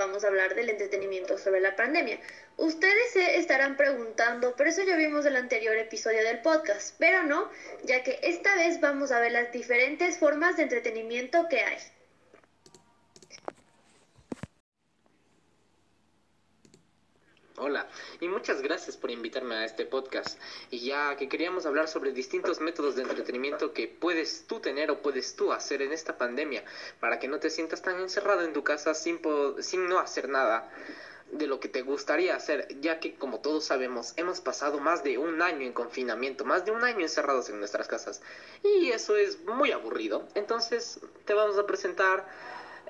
vamos a hablar del entretenimiento sobre la pandemia. Ustedes se estarán preguntando, pero eso ya vimos el anterior episodio del podcast, pero no, ya que esta vez vamos a ver las diferentes formas de entretenimiento que hay. Hola, y muchas gracias por invitarme a este podcast. Y ya que queríamos hablar sobre distintos métodos de entretenimiento que puedes tú tener o puedes tú hacer en esta pandemia para que no te sientas tan encerrado en tu casa sin, sin no hacer nada de lo que te gustaría hacer, ya que como todos sabemos, hemos pasado más de un año en confinamiento, más de un año encerrados en nuestras casas. Y eso es muy aburrido. Entonces te vamos a presentar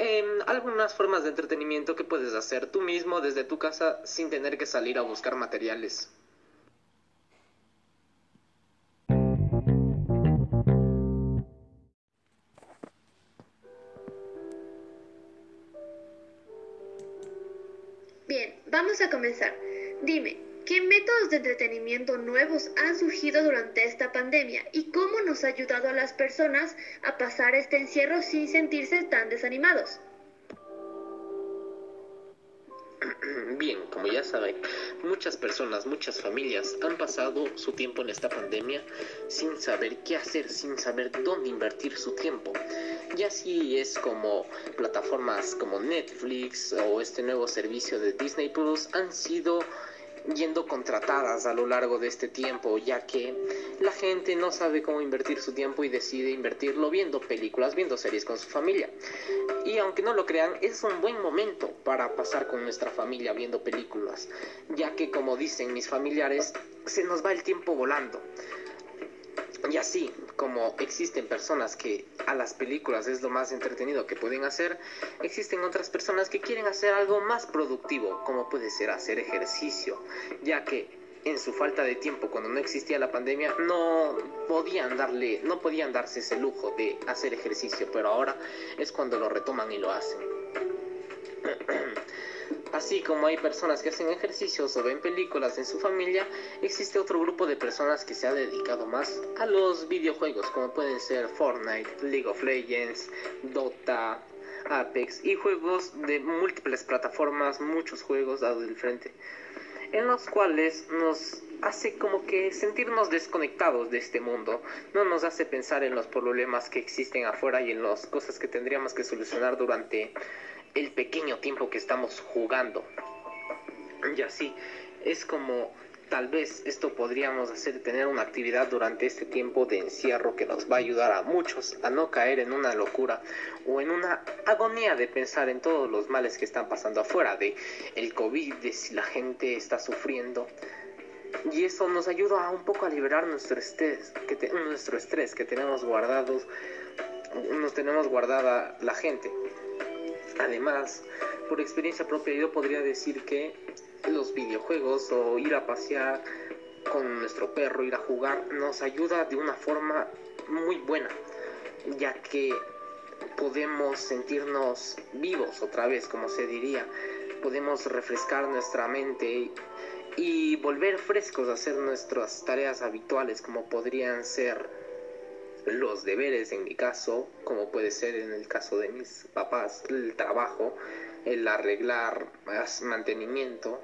Em, algunas formas de entretenimiento que puedes hacer tú mismo desde tu casa sin tener que salir a buscar materiales. Bien, vamos a comenzar. Dime, ¿Qué métodos de entretenimiento nuevos han surgido durante esta pandemia y cómo nos ha ayudado a las personas a pasar este encierro sin sentirse tan desanimados? Bien, como ya saben, muchas personas, muchas familias han pasado su tiempo en esta pandemia sin saber qué hacer, sin saber dónde invertir su tiempo. Y así es como plataformas como Netflix o este nuevo servicio de Disney Plus han sido yendo contratadas a lo largo de este tiempo, ya que la gente no sabe cómo invertir su tiempo y decide invertirlo viendo películas, viendo series con su familia. Y aunque no lo crean, es un buen momento para pasar con nuestra familia viendo películas, ya que como dicen mis familiares, se nos va el tiempo volando. Y así como existen personas que a las películas es lo más entretenido que pueden hacer, existen otras personas que quieren hacer algo más productivo, como puede ser hacer ejercicio, ya que en su falta de tiempo cuando no existía la pandemia no podían darle no podían darse ese lujo de hacer ejercicio, pero ahora es cuando lo retoman y lo hacen. Así como hay personas que hacen ejercicios o ven películas en su familia, existe otro grupo de personas que se ha dedicado más a los videojuegos, como pueden ser Fortnite, League of Legends, Dota, Apex y juegos de múltiples plataformas, muchos juegos dados del frente, en los cuales nos hace como que sentirnos desconectados de este mundo, no nos hace pensar en los problemas que existen afuera y en las cosas que tendríamos que solucionar durante el pequeño tiempo que estamos jugando. Y así es como tal vez esto podríamos hacer tener una actividad durante este tiempo de encierro que nos va a ayudar a muchos a no caer en una locura o en una agonía de pensar en todos los males que están pasando afuera de el COVID, de si la gente está sufriendo. Y eso nos ayuda a un poco a liberar nuestro estrés, que nuestro estrés que tenemos guardados, nos tenemos guardada la gente. Además, por experiencia propia yo podría decir que los videojuegos o ir a pasear con nuestro perro, ir a jugar, nos ayuda de una forma muy buena, ya que podemos sentirnos vivos otra vez, como se diría, podemos refrescar nuestra mente y volver frescos a hacer nuestras tareas habituales, como podrían ser los deberes en mi caso, como puede ser en el caso de mis papás, el trabajo, el arreglar mantenimiento.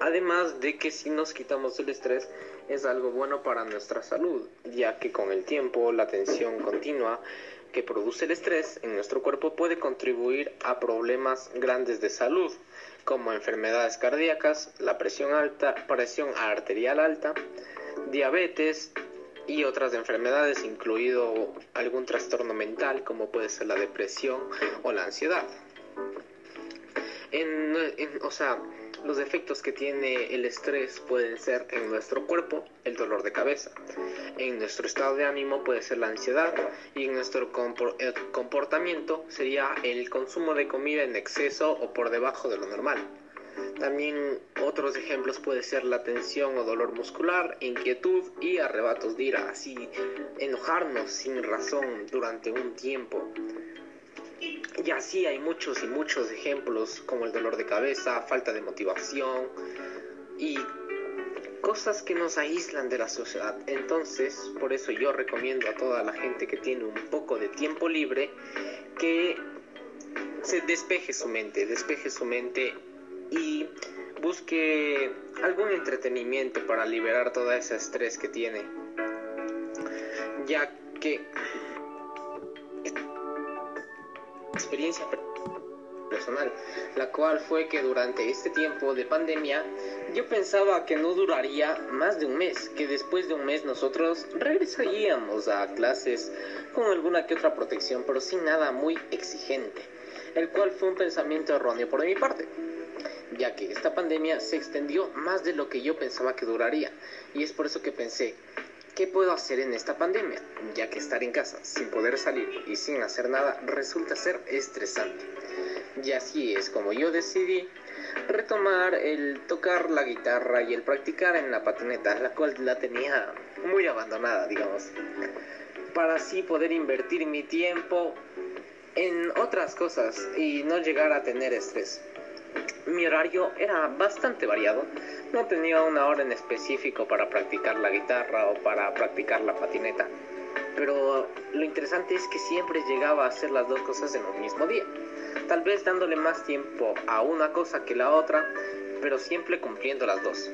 Además de que si nos quitamos el estrés es algo bueno para nuestra salud, ya que con el tiempo la tensión continua que produce el estrés en nuestro cuerpo puede contribuir a problemas grandes de salud, como enfermedades cardíacas, la presión alta, presión arterial alta, diabetes y otras enfermedades, incluido algún trastorno mental como puede ser la depresión o la ansiedad. En, o sea, los efectos que tiene el estrés pueden ser en nuestro cuerpo el dolor de cabeza, en nuestro estado de ánimo puede ser la ansiedad y en nuestro comportamiento sería el consumo de comida en exceso o por debajo de lo normal. También otros ejemplos puede ser la tensión o dolor muscular, inquietud y arrebatos de ira, así enojarnos sin razón durante un tiempo. Y así hay muchos y muchos ejemplos como el dolor de cabeza, falta de motivación y cosas que nos aíslan de la sociedad. Entonces, por eso yo recomiendo a toda la gente que tiene un poco de tiempo libre que se despeje su mente, despeje su mente y busque algún entretenimiento para liberar todo ese estrés que tiene. Ya que experiencia personal, la cual fue que durante este tiempo de pandemia yo pensaba que no duraría más de un mes, que después de un mes nosotros regresaríamos a clases con alguna que otra protección, pero sin nada muy exigente, el cual fue un pensamiento erróneo por mi parte ya que esta pandemia se extendió más de lo que yo pensaba que duraría, y es por eso que pensé, ¿qué puedo hacer en esta pandemia? Ya que estar en casa sin poder salir y sin hacer nada resulta ser estresante. Y así es como yo decidí retomar el tocar la guitarra y el practicar en la patineta, la cual la tenía muy abandonada, digamos, para así poder invertir mi tiempo en otras cosas y no llegar a tener estrés. Mi horario era bastante variado, no tenía una hora en específico para practicar la guitarra o para practicar la patineta, pero lo interesante es que siempre llegaba a hacer las dos cosas en un mismo día. Tal vez dándole más tiempo a una cosa que la otra, pero siempre cumpliendo las dos.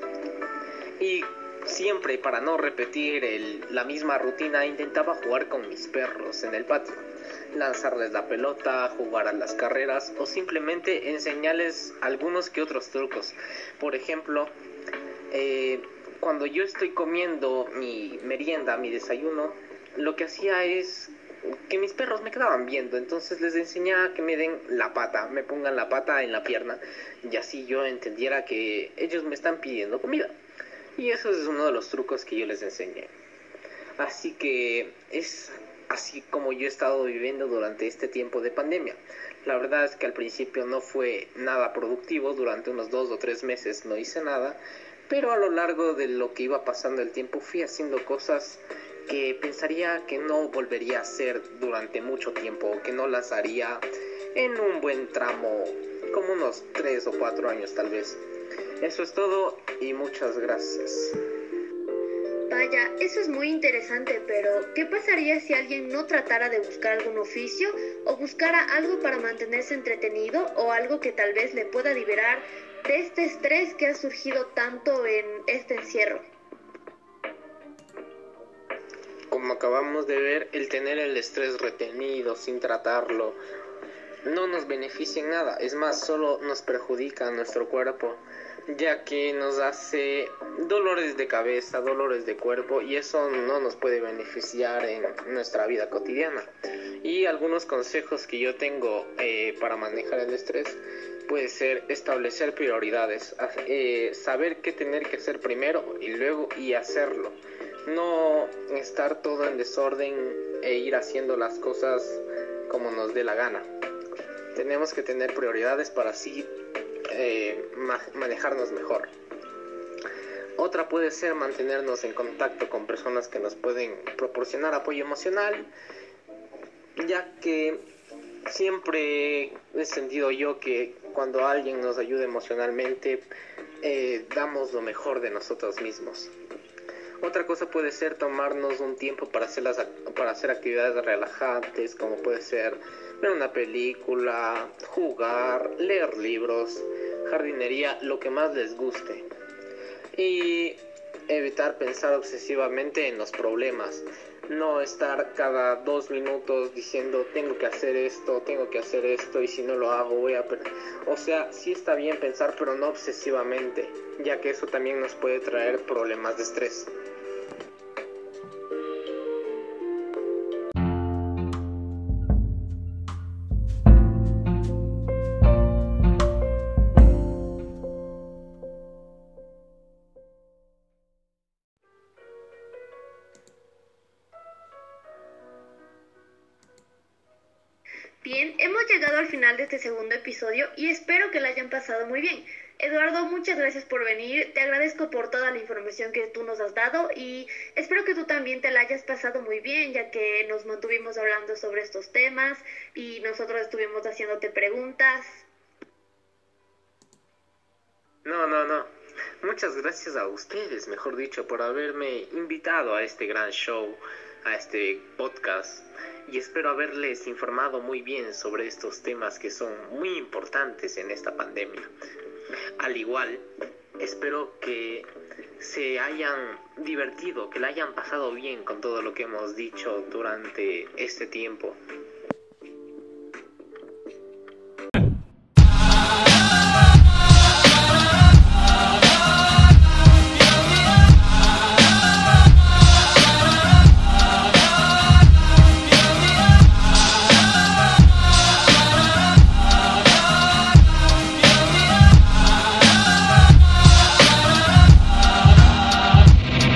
Y siempre para no repetir la misma rutina intentaba jugar con mis perros en el patio, lanzarles la pelota, jugar a las carreras o simplemente enseñarles algunos que otros trucos. Por ejemplo, eh, cuando yo estoy comiendo mi merienda, mi desayuno, lo que hacía es que mis perros me quedaban viendo, entonces les enseñaba que me den la pata, me pongan la pata en la pierna y así yo entendiera que ellos me están pidiendo comida. Y eso es uno de los trucos que yo les enseñé. Así que es así como yo he estado viviendo durante este tiempo de pandemia. La verdad es que al principio no fue nada productivo, durante unos dos o tres meses no hice nada, pero a lo largo de lo que iba pasando el tiempo fui haciendo cosas que pensaría que no volvería a hacer durante mucho tiempo, que no las haría en un buen tramo, como unos 3 o 4 años tal vez. Eso es todo y muchas gracias. Vaya, eso es muy interesante, pero ¿qué pasaría si alguien no tratara de buscar algún oficio o buscara algo para mantenerse entretenido o algo que tal vez le pueda liberar de este estrés que ha surgido tanto en este encierro? como acabamos de ver, el tener el estrés retenido sin tratarlo no nos beneficia en nada, es más, solo nos perjudica a nuestro cuerpo, ya que nos hace dolores de cabeza, dolores de cuerpo y eso no nos puede beneficiar en nuestra vida cotidiana. Y algunos consejos que yo tengo eh, para manejar el estrés puede ser establecer prioridades, eh, saber qué tener que hacer primero y luego y hacerlo no estar todo en desorden e ir haciendo las cosas como nos dé la gana. Tenemos que tener prioridades para así eh, manejarnos mejor. Otra puede ser mantenernos en contacto con personas que nos pueden proporcionar apoyo emocional, ya que siempre he sentido yo que cuando alguien nos ayuda emocionalmente, eh, damos lo mejor de nosotros mismos. Otra cosa puede ser tomarnos un tiempo para hacer, las, para hacer actividades relajantes, como puede ser ver una película, jugar, leer libros, jardinería, lo que más les guste. Y evitar pensar obsesivamente en los problemas. No estar cada dos minutos diciendo tengo que hacer esto, tengo que hacer esto y si no lo hago voy a. O sea, sí está bien pensar pero no obsesivamente, ya que eso también nos puede traer problemas de estrés. Llegado al final de este segundo episodio y espero que la hayan pasado muy bien. Eduardo, muchas gracias por venir. Te agradezco por toda la información que tú nos has dado y espero que tú también te la hayas pasado muy bien, ya que nos mantuvimos hablando sobre estos temas y nosotros estuvimos haciéndote preguntas. No, no, no. muchas gracias a ustedes, mejor dicho, por haberme invitado a este gran show, a este podcast. Y espero haberles informado muy bien sobre estos temas que son muy importantes en esta pandemia. Al igual, espero que se hayan divertido, que la hayan pasado bien con todo lo que hemos dicho durante este tiempo.